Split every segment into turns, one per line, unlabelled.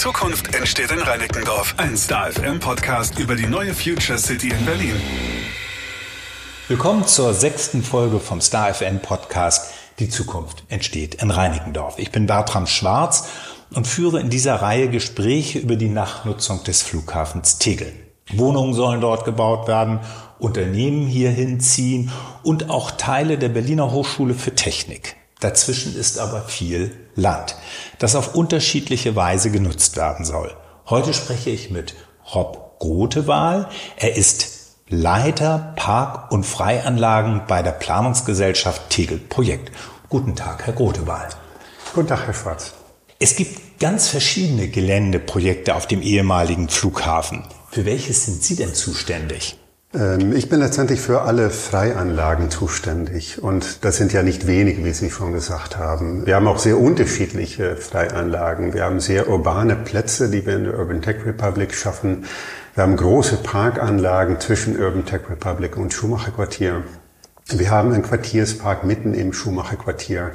Zukunft entsteht in Reinickendorf. Ein Star FM Podcast über die neue Future City in Berlin.
Willkommen zur sechsten Folge vom Star FM Podcast Die Zukunft entsteht in Reinickendorf. Ich bin Bertram Schwarz und führe in dieser Reihe Gespräche über die Nachnutzung des Flughafens Tegel. Wohnungen sollen dort gebaut werden, Unternehmen hierhin ziehen und auch Teile der Berliner Hochschule für Technik. Dazwischen ist aber viel Land, das auf unterschiedliche Weise genutzt werden soll. Heute spreche ich mit Rob Grotewahl. Er ist Leiter Park- und Freianlagen bei der Planungsgesellschaft Tegel Projekt. Guten Tag, Herr Grotewahl.
Guten Tag, Herr Schwarz.
Es gibt ganz verschiedene Geländeprojekte auf dem ehemaligen Flughafen. Für welches sind Sie denn zuständig?
Ähm, ich bin letztendlich für alle Freianlagen zuständig. Und das sind ja nicht wenige, wie Sie schon gesagt haben. Wir haben auch sehr unterschiedliche Freianlagen. Wir haben sehr urbane Plätze, die wir in der Urban Tech Republic schaffen. Wir haben große Parkanlagen zwischen Urban Tech Republic und Schumacher Quartier. Wir haben einen Quartierspark mitten im Schumacher Quartier.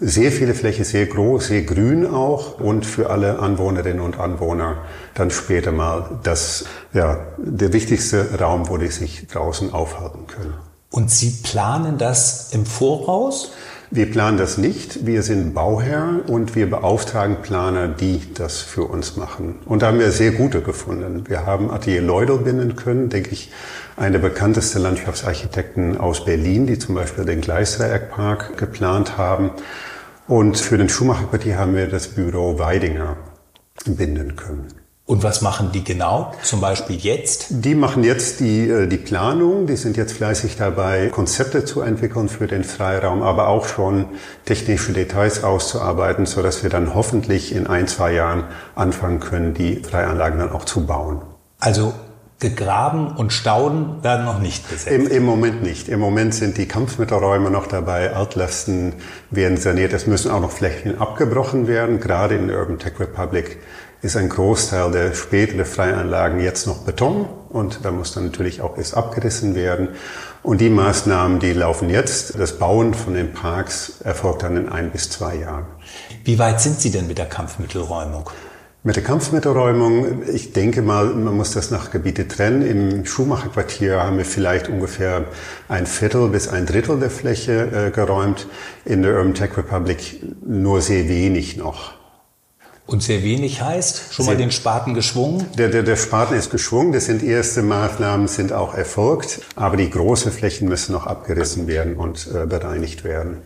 Sehr viele Fläche, sehr groß, sehr grün auch und für alle Anwohnerinnen und Anwohner dann später mal das, ja, der wichtigste Raum, wo die sich draußen aufhalten können.
Und Sie planen das im Voraus?
Wir planen das nicht. Wir sind Bauherr und wir beauftragen Planer, die das für uns machen. Und da haben wir sehr gute gefunden. Wir haben Atelier Leudel binden können, denke ich, eine der bekanntesten Landschaftsarchitekten aus Berlin, die zum Beispiel den Gleisdreieckpark geplant haben. Und für den Schumacher-Quartier haben wir das Büro Weidinger binden können.
Und was machen die genau? Zum Beispiel jetzt?
Die machen jetzt die, äh, die Planung. Die sind jetzt fleißig dabei, Konzepte zu entwickeln für den Freiraum, aber auch schon technische Details auszuarbeiten, so dass wir dann hoffentlich in ein, zwei Jahren anfangen können, die Freianlagen dann auch zu bauen.
Also Gegraben und Stauden werden noch nicht besetzt.
Im, Im Moment nicht. Im Moment sind die Kampfmittelräume noch dabei, Altlasten werden saniert. Es müssen auch noch Flächen abgebrochen werden. Gerade in der Urban Tech Republic ist ein Großteil der späteren Freianlagen jetzt noch Beton und da muss dann natürlich auch erst abgerissen werden. Und die Maßnahmen, die laufen jetzt. Das Bauen von den Parks erfolgt dann in ein bis zwei Jahren.
Wie weit sind Sie denn mit der Kampfmittelräumung?
Mit der Kampfmittelräumung, ich denke mal, man muss das nach Gebiete trennen. Im Schumacher-Quartier haben wir vielleicht ungefähr ein Viertel bis ein Drittel der Fläche äh, geräumt. In der Urban Tech Republic nur sehr wenig noch.
Und sehr wenig heißt schon sehr, mal den Spaten geschwungen?
Der, der, der Spaten ist geschwungen. Das sind erste Maßnahmen, sind auch erfolgt. Aber die großen Flächen müssen noch abgerissen werden und äh, bereinigt werden.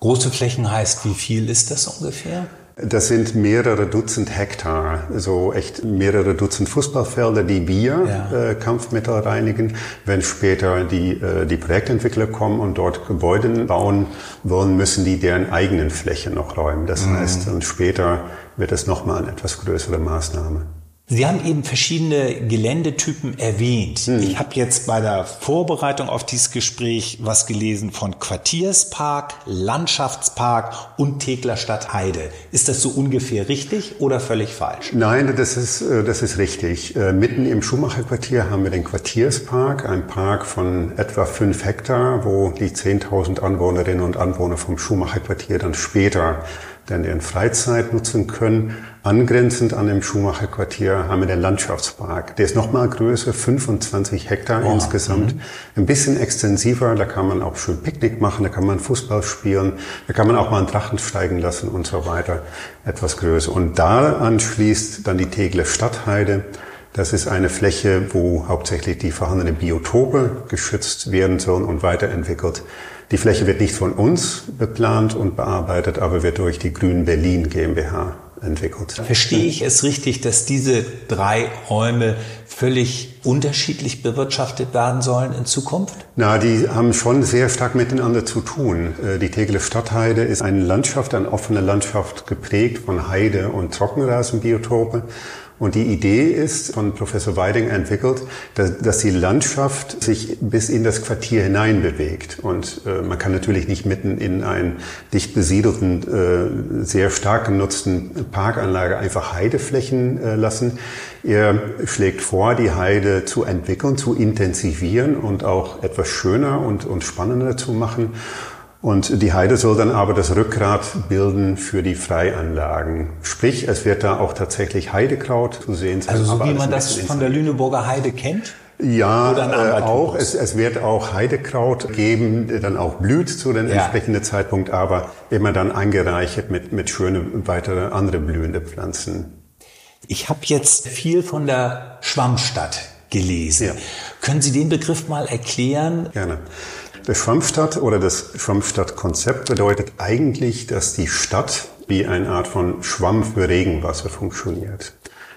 Große Flächen heißt, wie viel ist das ungefähr?
Das sind mehrere Dutzend Hektar, so echt mehrere Dutzend Fußballfelder, die wir ja. äh, Kampfmittel reinigen. Wenn später die, äh, die Projektentwickler kommen und dort Gebäude bauen wollen, müssen die deren eigenen Fläche noch räumen. Das mhm. heißt, und später wird es nochmal eine etwas größere Maßnahme.
Sie haben eben verschiedene Geländetypen erwähnt. Hm. Ich habe jetzt bei der Vorbereitung auf dieses Gespräch was gelesen von Quartierspark, Landschaftspark und Tegler Stadtheide. Ist das so ungefähr richtig oder völlig falsch?
Nein, das ist, äh, das ist richtig. Äh, mitten im Schumacher-Quartier haben wir den Quartierspark, ein Park von etwa fünf Hektar, wo die 10.000 Anwohnerinnen und Anwohner vom Schumacher-Quartier dann später dann ihren Freizeit nutzen können. Angrenzend an dem Schumacher Quartier haben wir den Landschaftspark. Der ist noch mal größer, 25 Hektar oh, insgesamt. Mhm. Ein bisschen extensiver, da kann man auch schön Picknick machen, da kann man Fußball spielen, da kann man auch mal einen Drachen steigen lassen und so weiter. Etwas größer. Und da anschließt dann die Tegler Stadtheide. Das ist eine Fläche, wo hauptsächlich die vorhandenen Biotope geschützt werden sollen und weiterentwickelt. Die Fläche wird nicht von uns beplant und bearbeitet, aber wird durch die Grünen Berlin GmbH entwickelt.
Verstehe ich es richtig, dass diese drei Räume völlig unterschiedlich bewirtschaftet werden sollen in Zukunft?
Na, die haben schon sehr stark miteinander zu tun. Äh, die Tegeler Stadtheide ist eine Landschaft, eine offene Landschaft geprägt von Heide- und Trockenrasenbiotope. Und die Idee ist von Professor Weiding entwickelt, dass, dass die Landschaft sich bis in das Quartier hinein bewegt. Und äh, man kann natürlich nicht mitten in einen dicht besiedelten, äh, sehr stark genutzten Parkanlage einfach Heideflächen äh, lassen. Er schlägt vor, die Heide zu entwickeln, zu intensivieren und auch etwas schöner und, und spannender zu machen. Und die Heide soll dann aber das Rückgrat bilden für die Freianlagen. Sprich, es wird da auch tatsächlich Heidekraut zu sehen
sein. Also so wie man das von der Lüneburger Heide kennt?
Ja, äh, auch. Es, es wird auch Heidekraut geben, der dann auch blüht zu dem ja. entsprechenden Zeitpunkt, aber immer dann angereichert mit, mit schönen weitere andere blühende Pflanzen.
Ich habe jetzt viel von der Schwammstadt gelesen. Ja. Können Sie den Begriff mal erklären?
Gerne. Der Schwammstadt oder das Schwammstadtkonzept bedeutet eigentlich, dass die Stadt wie eine Art von Schwamm für Regenwasser funktioniert.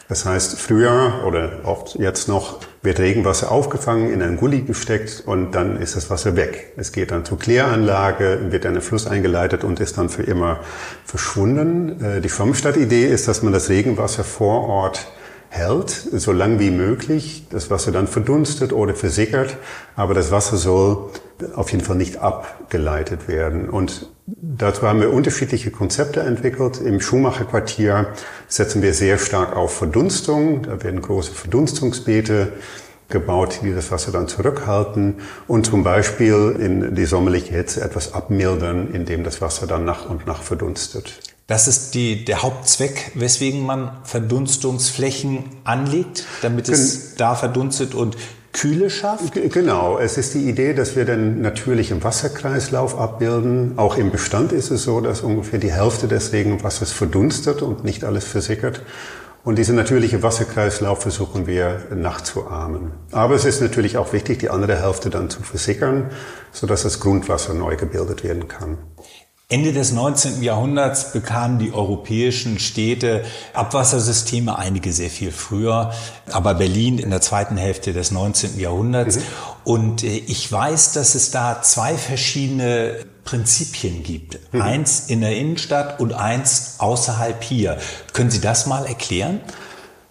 Das heißt, früher oder oft jetzt noch wird Regenwasser aufgefangen, in einen Gully gesteckt und dann ist das Wasser weg. Es geht dann zur Kläranlage, wird in den Fluss eingeleitet und ist dann für immer verschwunden. Äh, die Schwammstadtidee ist, dass man das Regenwasser vor Ort hält, so lang wie möglich. Das Wasser dann verdunstet oder versickert, aber das Wasser soll auf jeden Fall nicht abgeleitet werden. Und dazu haben wir unterschiedliche Konzepte entwickelt. Im Schumacher Quartier setzen wir sehr stark auf Verdunstung. Da werden große Verdunstungsbeete gebaut, die das Wasser dann zurückhalten und zum Beispiel in die sommerliche Hitze etwas abmildern, indem das Wasser dann nach und nach verdunstet.
Das ist die, der Hauptzweck, weswegen man Verdunstungsflächen anlegt, damit es da verdunstet und Kühle schafft?
Genau, es ist die Idee, dass wir den natürlichen Wasserkreislauf abbilden. Auch im Bestand ist es so, dass ungefähr die Hälfte des Regenwassers verdunstet und nicht alles versickert. Und diese natürliche Wasserkreislauf versuchen wir nachzuahmen. Aber es ist natürlich auch wichtig, die andere Hälfte dann zu versickern, sodass das Grundwasser neu gebildet werden kann.
Ende des 19. Jahrhunderts bekamen die europäischen Städte Abwassersysteme, einige sehr viel früher, aber Berlin in der zweiten Hälfte des 19. Jahrhunderts. Mhm. Und äh, ich weiß, dass es da zwei verschiedene Prinzipien gibt. Mhm. Eins in der Innenstadt und eins außerhalb hier. Können Sie das mal erklären?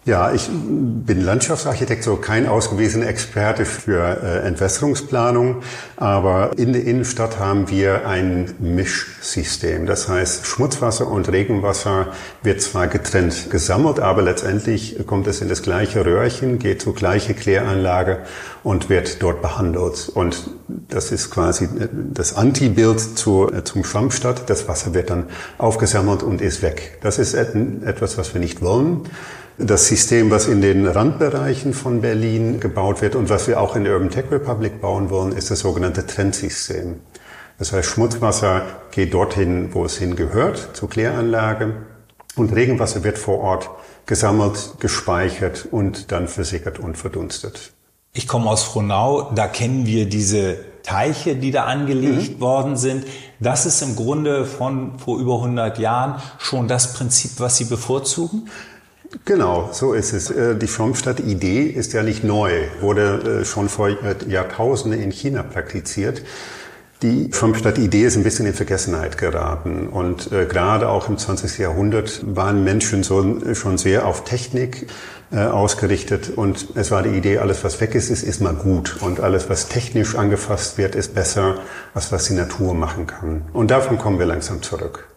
Ja, ich bin Landschaftsarchitekt, so kein ausgewiesener Experte für äh, Entwässerungsplanung, aber in der Innenstadt haben wir ein Mischsystem. Das heißt, Schmutzwasser und Regenwasser wird zwar getrennt gesammelt, aber letztendlich kommt es in das gleiche Röhrchen, geht zur gleichen Kläranlage und wird dort behandelt. Und das ist quasi das Antibild zu, äh, zum Schwammstadt. Das Wasser wird dann aufgesammelt und ist weg. Das ist etwas, was wir nicht wollen. Das System, was in den Randbereichen von Berlin gebaut wird und was wir auch in der Urban Tech Republic bauen wollen, ist das sogenannte Trendsystem. Das heißt, Schmutzwasser geht dorthin, wo es hingehört, zur Kläranlage. Und Regenwasser wird vor Ort gesammelt, gespeichert und dann versickert und verdunstet.
Ich komme aus Frohnau, da kennen wir diese Teiche, die da angelegt mhm. worden sind. Das ist im Grunde von vor über 100 Jahren schon das Prinzip, was Sie bevorzugen?
Genau, so ist es. Äh, die Schwammstadt-Idee ist ja nicht neu, wurde äh, schon vor Jahrtausenden in China praktiziert. Die Schwammstadt-Idee ist ein bisschen in Vergessenheit geraten und äh, gerade auch im 20. Jahrhundert waren Menschen schon sehr auf Technik ausgerichtet und es war die Idee, alles was weg ist, ist, ist mal gut und alles was technisch angefasst wird, ist besser, als was die Natur machen kann. Und davon kommen wir langsam zurück.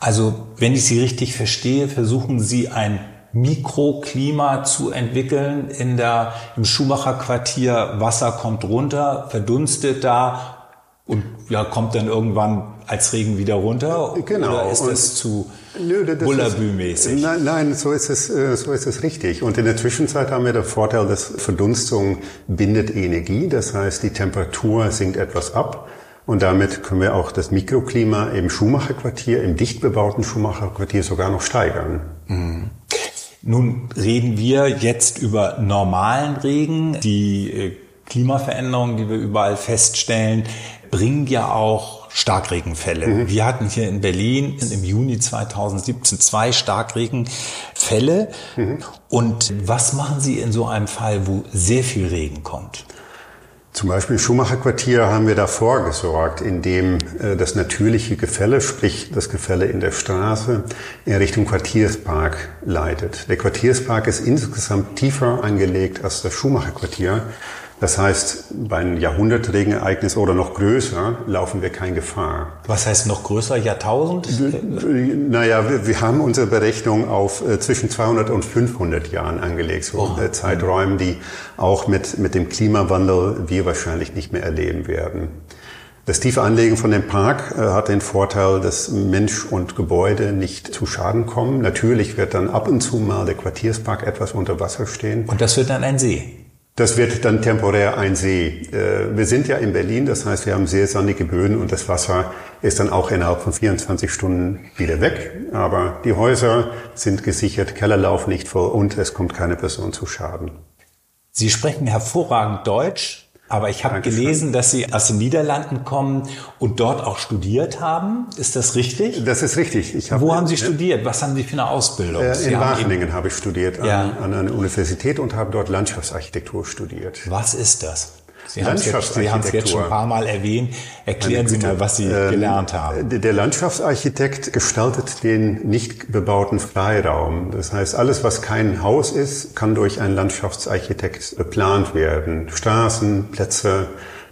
Also, wenn ich Sie richtig verstehe, versuchen Sie ein Mikroklima zu entwickeln in der, im Schumacher Quartier. Wasser kommt runter, verdunstet da und ja, kommt dann irgendwann als Regen wieder runter?
Genau.
Oder ist das zu Bullabü-mäßig?
Nein, nein, so ist es, äh, so ist es richtig. Und in der Zwischenzeit haben wir den Vorteil, dass Verdunstung bindet Energie. Das heißt, die Temperatur sinkt etwas ab. Und damit können wir auch das Mikroklima im Schumacher-Quartier, im dicht bebauten Schumacher-Quartier sogar noch steigern. Mhm.
Nun reden wir jetzt über normalen Regen. Die äh, Klimaveränderungen, die wir überall feststellen, bringen ja auch Starkregenfälle. Mhm. Wir hatten hier in Berlin im Juni 2017 zwei Starkregenfälle. Mhm. Und was machen Sie in so einem Fall, wo sehr viel Regen kommt?
Zum Beispiel im Schumacher-Quartier haben wir davor gesorgt, indem äh, das natürliche Gefälle, sprich das Gefälle in der Straße, in Richtung Quartierspark leitet. Der Quartierspark ist insgesamt tiefer angelegt als das Schumacher-Quartier. Das heißt, bei einem Jahrhundertregenereignis oder noch größer laufen wir keine Gefahr.
Was heißt noch größer? Jahrtausend?
Naja, wir, wir haben unsere Berechnung auf äh, zwischen 200 und 500 Jahren angelegt. So oh. Äh, Zeiträumen, die auch mit, mit dem Klimawandel wir wahrscheinlich nicht mehr erleben werden. Das tiefe Anlegen von dem Park äh, hat den Vorteil, dass Mensch und Gebäude nicht zu Schaden kommen. Natürlich wird dann ab und zu mal der Quartierspark etwas unter Wasser stehen.
Und das wird dann ein See.
Das wird dann temporär ein See. Äh, wir sind ja in Berlin, das heißt, wir haben sehr sandige Böden und das Wasser ist dann auch innerhalb von 24 Stunden wieder weg. Aber die Häuser sind gesichert, Keller laufen nicht voll und es kommt keine Person zu Schaden.
Sie sprechen hervorragend Deutsch. Aber ich habe gelesen, dass Sie aus den Niederlanden kommen und dort auch studiert haben. Ist das richtig?
Das ist richtig.
Ich hab, Wo haben Sie studiert? Was haben Sie für eine Ausbildung?
Äh, in Wageningen habe ich studiert ja. an, an einer Universität und habe dort Landschaftsarchitektur studiert.
Was ist das? Sie haben es jetzt, jetzt, schon ein paar Mal erwähnt. Erklären Sie mal, was Sie ähm, gelernt haben.
Der Landschaftsarchitekt gestaltet den nicht bebauten Freiraum. Das heißt, alles, was kein Haus ist, kann durch einen Landschaftsarchitekt geplant werden. Straßen, Plätze,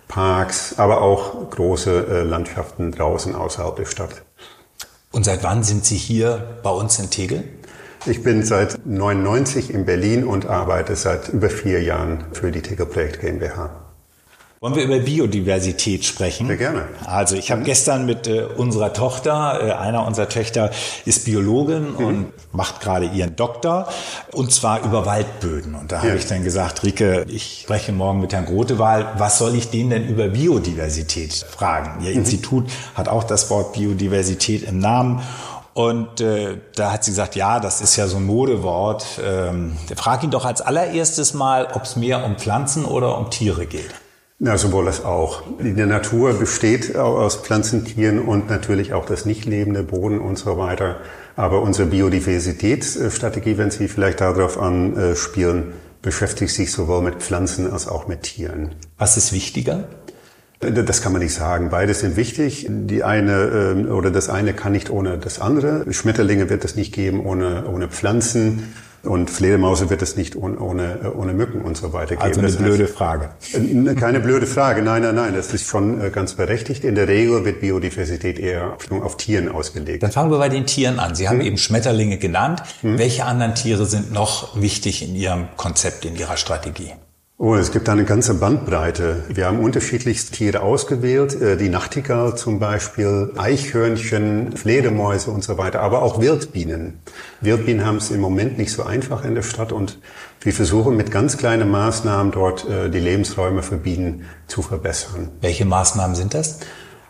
Parks, aber auch große äh, Landschaften draußen außerhalb der Stadt.
Und seit wann sind Sie hier bei uns in Tegel?
Ich bin seit 99 in Berlin und arbeite seit über vier Jahren für die Tegel Projekt GmbH.
Wollen wir über Biodiversität sprechen?
Sehr gerne.
Also ich habe gestern mit äh, unserer Tochter, äh, einer unserer Töchter ist Biologin mhm. und macht gerade ihren Doktor und zwar über Waldböden. Und da ja. habe ich dann gesagt, Rike, ich spreche morgen mit Herrn Grotewahl, was soll ich den denn über Biodiversität fragen? Ihr mhm. Institut hat auch das Wort Biodiversität im Namen. Und äh, da hat sie gesagt, ja, das ist ja so ein Modewort. Ähm, frag ihn doch als allererstes mal, ob es mehr um Pflanzen oder um Tiere geht.
Ja, sowohl das auch. Die Natur besteht aus Pflanzen, Tieren und natürlich auch das nicht lebende Boden und so weiter. Aber unsere Biodiversitätsstrategie, wenn Sie vielleicht darauf anspielen, beschäftigt sich sowohl mit Pflanzen als auch mit Tieren.
Was ist wichtiger?
Das kann man nicht sagen. Beides sind wichtig. Die eine ähm, oder das eine kann nicht ohne das andere. Schmetterlinge wird es nicht geben ohne, ohne Pflanzen. Und Fledermause wird es nicht ohne, ohne, ohne Mücken und so weiter geben.
Also eine
das
blöde heißt, Frage.
Keine blöde Frage. Nein, nein, nein. Das ist schon äh, ganz berechtigt. In der Regel wird Biodiversität eher auf Tieren ausgelegt.
Dann fangen wir bei den Tieren an. Sie haben hm. eben Schmetterlinge genannt. Hm. Welche anderen Tiere sind noch wichtig in Ihrem Konzept, in Ihrer Strategie?
Oh, es gibt eine ganze Bandbreite. Wir haben unterschiedlichste Tiere ausgewählt. Äh, die Nachtigall zum Beispiel, Eichhörnchen, Fledermäuse und so weiter, aber auch Wildbienen. Wildbienen haben es im Moment nicht so einfach in der Stadt und wir versuchen mit ganz kleinen Maßnahmen dort äh, die Lebensräume für Bienen zu verbessern.
Welche Maßnahmen sind das?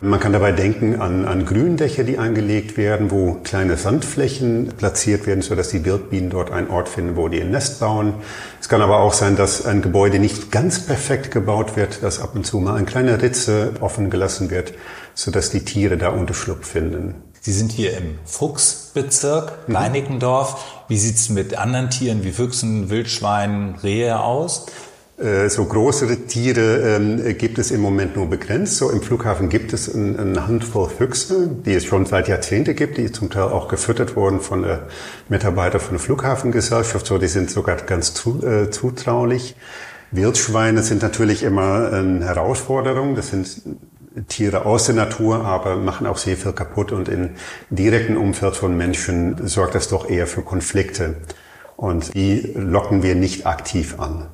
Man kann dabei denken an, an Gründächer, die angelegt werden, wo kleine Sandflächen platziert werden, sodass die Wildbienen dort einen Ort finden, wo die ein Nest bauen. Es kann aber auch sein, dass ein Gebäude nicht ganz perfekt gebaut wird, dass ab und zu mal eine kleine Ritze offen gelassen wird, sodass die Tiere da Unterschlupf finden.
Sie sind hier im Fuchsbezirk, Leinickendorf. Wie sieht's mit anderen Tieren wie Füchsen, Wildschweinen, Rehe aus?
Äh, so größere Tiere ähm, gibt es im Moment nur begrenzt. So im Flughafen gibt es ein, eine Handvoll Füchse, die es schon seit Jahrzehnten gibt, die zum Teil auch gefüttert wurden von äh, Mitarbeitern von der Flughafengesellschaft. So, die sind sogar ganz zu, äh, zutraulich. Wildschweine sind natürlich immer eine Herausforderung. Das sind Tiere aus der Natur, aber machen auch sehr viel kaputt und im direkten Umfeld von Menschen sorgt das doch eher für Konflikte. Und die locken wir nicht aktiv an.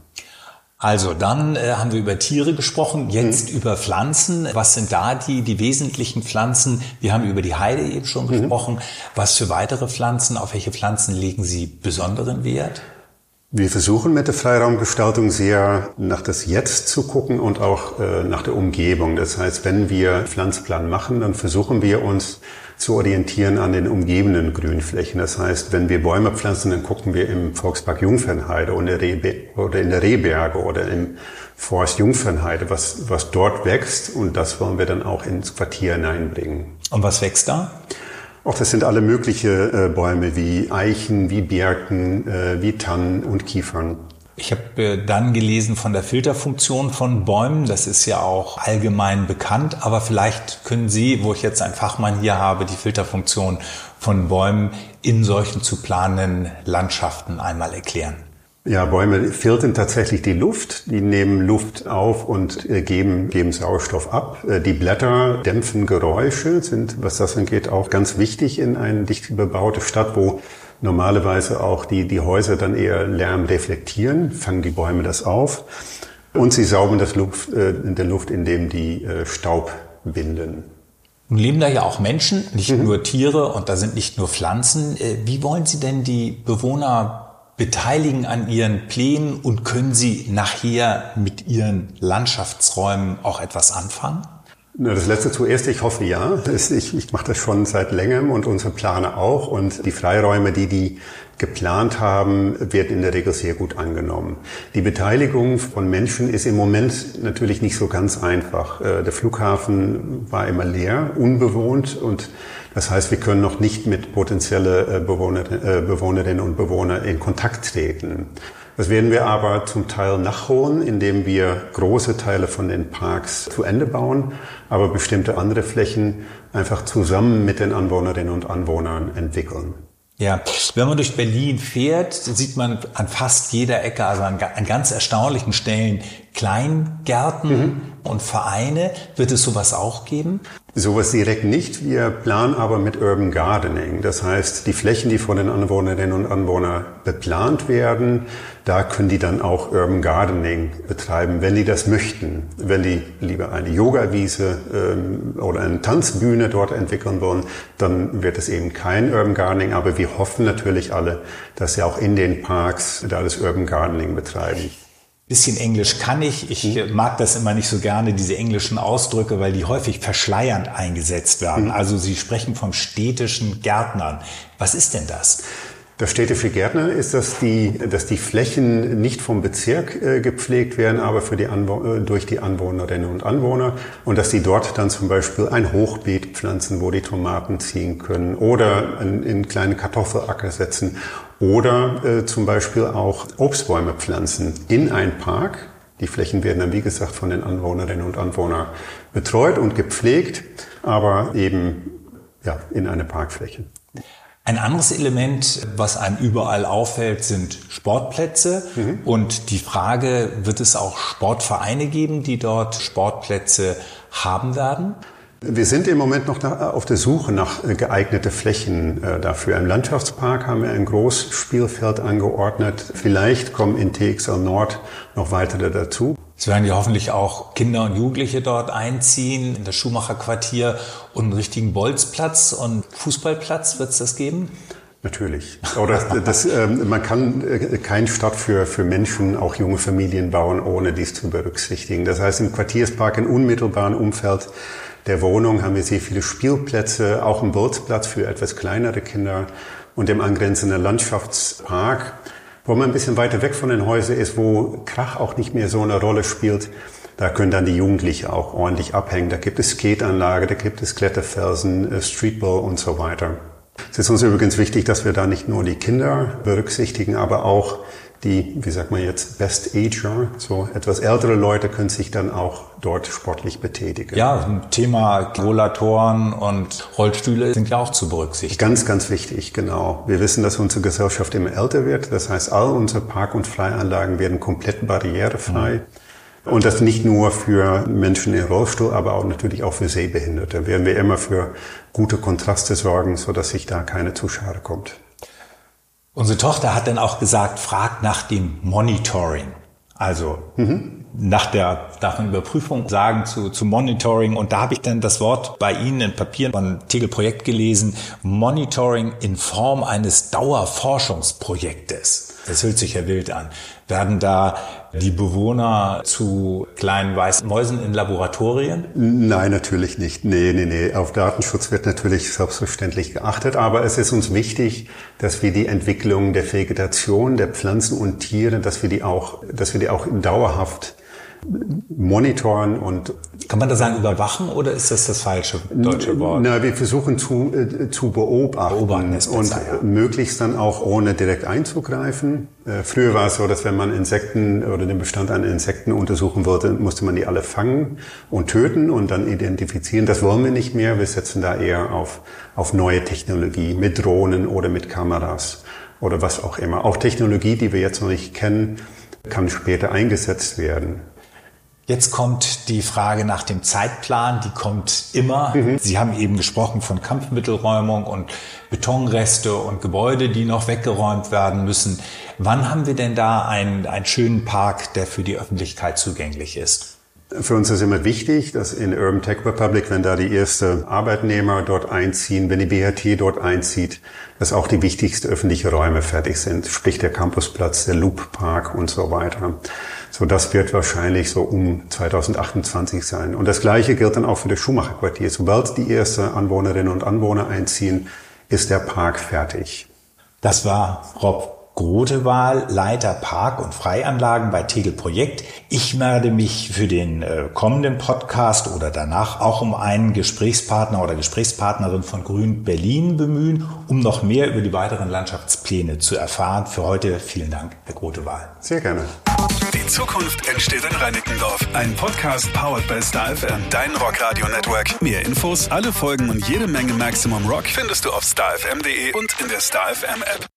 Also dann äh, haben wir über Tiere gesprochen, jetzt mhm. über Pflanzen. Was sind da die, die wesentlichen Pflanzen? Wir haben über die Heide eben schon mhm. gesprochen. Was für weitere Pflanzen, auf welche Pflanzen legen Sie besonderen Wert?
Wir versuchen mit der Freiraumgestaltung sehr nach das Jetzt zu gucken und auch äh, nach der Umgebung. Das heißt, wenn wir Pflanzplan machen, dann versuchen wir uns zu orientieren an den umgebenden Grünflächen. Das heißt, wenn wir Bäume pflanzen, dann gucken wir im Volkspark Jungfernheide oder in der Rehberge oder im Forst Jungfernheide, was, was dort wächst und das wollen wir dann auch ins Quartier hineinbringen.
Und was wächst da?
Auch das sind alle mögliche äh, Bäume wie Eichen, wie Birken, äh, wie Tannen und Kiefern.
Ich habe äh, dann gelesen von der Filterfunktion von Bäumen. Das ist ja auch allgemein bekannt. Aber vielleicht können Sie, wo ich jetzt einen Fachmann hier habe, die Filterfunktion von Bäumen in solchen zu planenden Landschaften einmal erklären.
Ja, Bäume filtern tatsächlich die Luft. Die nehmen Luft auf und äh, geben, geben Sauerstoff ab. Äh, die Blätter dämpfen Geräusche, sind, was das angeht, auch ganz wichtig in eine dicht bebaute Stadt, wo normalerweise auch die, die Häuser dann eher Lärm reflektieren, fangen die Bäume das auf. Und sie saugen das Luft, äh, in der Luft, indem die äh, Staub binden.
Nun leben da ja auch Menschen, nicht mhm. nur Tiere und da sind nicht nur Pflanzen. Äh, wie wollen Sie denn die Bewohner beteiligen an Ihren Plänen und können Sie nachher mit Ihren Landschaftsräumen auch etwas anfangen?
Das letzte zuerst, ich hoffe ja. Ich, ich mache das schon seit längerem und unsere Planer auch. Und die Freiräume, die die geplant haben, werden in der Regel sehr gut angenommen. Die Beteiligung von Menschen ist im Moment natürlich nicht so ganz einfach. Äh, der Flughafen war immer leer, unbewohnt und das heißt, wir können noch nicht mit potenzielle äh, äh, Bewohnerinnen und Bewohnern in Kontakt treten. Das werden wir aber zum Teil nachholen, indem wir große Teile von den Parks zu Ende bauen, aber bestimmte andere Flächen einfach zusammen mit den Anwohnerinnen und Anwohnern entwickeln.
Ja, wenn man durch Berlin fährt, sieht man an fast jeder Ecke, also an, an ganz erstaunlichen Stellen, Kleingärten mhm. und Vereine. Wird es sowas auch geben?
Sowas direkt nicht. Wir planen aber mit Urban Gardening. Das heißt, die Flächen, die von den Anwohnerinnen und Anwohnern beplant werden, da können die dann auch Urban Gardening betreiben, wenn die das möchten. Wenn die lieber eine Yoga-Wiese ähm, oder eine Tanzbühne dort entwickeln wollen, dann wird es eben kein Urban Gardening. Aber wir hoffen natürlich alle, dass sie auch in den Parks da das Urban Gardening betreiben.
Bisschen Englisch kann ich. Ich mhm. mag das immer nicht so gerne, diese englischen Ausdrücke, weil die häufig verschleiernd eingesetzt werden. Mhm. Also Sie sprechen vom städtischen Gärtnern. Was ist denn das?
Das Städte für Gärtner ist, dass die, dass die Flächen nicht vom Bezirk äh, gepflegt werden, aber für die Anwo äh, durch die Anwohnerinnen und Anwohner und dass die dort dann zum Beispiel ein Hochbeet pflanzen, wo die Tomaten ziehen können oder in, in kleine Kartoffelacker setzen oder äh, zum Beispiel auch Obstbäume pflanzen in einen Park. Die Flächen werden dann, wie gesagt, von den Anwohnerinnen und Anwohnern betreut und gepflegt, aber eben ja, in eine Parkfläche.
Ein anderes Element, was einem überall auffällt, sind Sportplätze. Mhm. Und die Frage, wird es auch Sportvereine geben, die dort Sportplätze haben werden?
Wir sind im Moment noch auf der Suche nach äh, geeignete Flächen äh, dafür. Im Landschaftspark haben wir ein Großspielfeld angeordnet. Vielleicht kommen in TXL Nord noch weitere dazu.
Es werden ja hoffentlich auch Kinder und Jugendliche dort einziehen, in das Schuhmacherquartier und einen richtigen Bolzplatz und Fußballplatz wird es das geben?
Natürlich. Oder das, ähm, man kann äh, keine Stadt für, für Menschen, auch junge Familien bauen, ohne dies zu berücksichtigen. Das heißt, im Quartierspark, im unmittelbaren Umfeld der Wohnung haben wir sehr viele Spielplätze, auch einen Bolzplatz für etwas kleinere Kinder und im angrenzenden Landschaftspark wo man ein bisschen weiter weg von den Häusern ist, wo Krach auch nicht mehr so eine Rolle spielt, da können dann die Jugendlichen auch ordentlich abhängen. Da gibt es Skateanlage, da gibt es Kletterfelsen, äh, Streetball und so weiter. Es ist uns übrigens wichtig, dass wir da nicht nur die Kinder berücksichtigen, aber auch die, wie sagt man jetzt, Best Ager, so etwas ältere Leute können sich dann auch dort sportlich betätigen.
Ja, Thema Rollatoren und Rollstühle sind ja auch zu berücksichtigen.
Ganz, ganz wichtig, genau. Wir wissen, dass unsere Gesellschaft immer älter wird. Das heißt, all unsere Park- und Freianlagen werden komplett barrierefrei. Mhm. Und das nicht nur für Menschen im Rollstuhl, aber auch natürlich auch für Sehbehinderte. Werden wir immer für gute Kontraste sorgen, so dass sich da keine Zuschade kommt.
Unsere Tochter hat dann auch gesagt, fragt nach dem Monitoring. Also mhm. nach der nach einer Überprüfung sagen zu, zu Monitoring. Und da habe ich dann das Wort bei Ihnen in Papieren von Tegel Projekt gelesen, Monitoring in Form eines Dauerforschungsprojektes. Das hört sich ja wild an. Werden da die Bewohner zu kleinen weißen Mäusen in Laboratorien?
Nein, natürlich nicht. Nee, nee, nee. Auf Datenschutz wird natürlich selbstverständlich geachtet, aber es ist uns wichtig, dass wir die Entwicklung der Vegetation, der Pflanzen und Tiere, dass wir die auch, dass wir die auch dauerhaft monitoren und
kann man da sagen überwachen oder ist das das falsche deutsche Wort?
Na, wir versuchen zu, äh, zu beobachten, beobachten besser, und ja. möglichst dann auch ohne direkt einzugreifen. Äh, früher war es so, dass wenn man Insekten oder den Bestand an Insekten untersuchen wollte, musste man die alle fangen und töten und dann identifizieren. Das wollen wir nicht mehr. Wir setzen da eher auf, auf neue Technologie mit Drohnen oder mit Kameras oder was auch immer. Auch Technologie, die wir jetzt noch nicht kennen, kann später eingesetzt werden.
Jetzt kommt die Frage nach dem Zeitplan, die kommt immer. Mhm. Sie haben eben gesprochen von Kampfmittelräumung und Betonreste und Gebäude, die noch weggeräumt werden müssen. Wann haben wir denn da einen, einen schönen Park, der für die Öffentlichkeit zugänglich ist?
Für uns ist immer wichtig, dass in Urban Tech Republic, wenn da die erste Arbeitnehmer dort einziehen, wenn die BHT dort einzieht, dass auch die wichtigsten öffentlichen Räume fertig sind, sprich der Campusplatz, der Loop Park und so weiter. So, das wird wahrscheinlich so um 2028 sein. Und das Gleiche gilt dann auch für das Schumacher-Quartier. Sobald die ersten Anwohnerinnen und Anwohner einziehen, ist der Park fertig.
Das war Rob Grotewahl, Leiter Park- und Freianlagen bei Tegel Projekt. Ich werde mich für den äh, kommenden Podcast oder danach auch um einen Gesprächspartner oder Gesprächspartnerin von Grün Berlin bemühen, um noch mehr über die weiteren Landschaftspläne zu erfahren. Für heute vielen Dank, Herr Grotewahl.
Sehr gerne.
Die Zukunft entsteht in Reinickendorf. Ein Podcast powered by Star FM, dein Rockradio Network. Mehr Infos, alle Folgen und jede Menge Maximum Rock findest du auf starfm.de und in der Star FM App.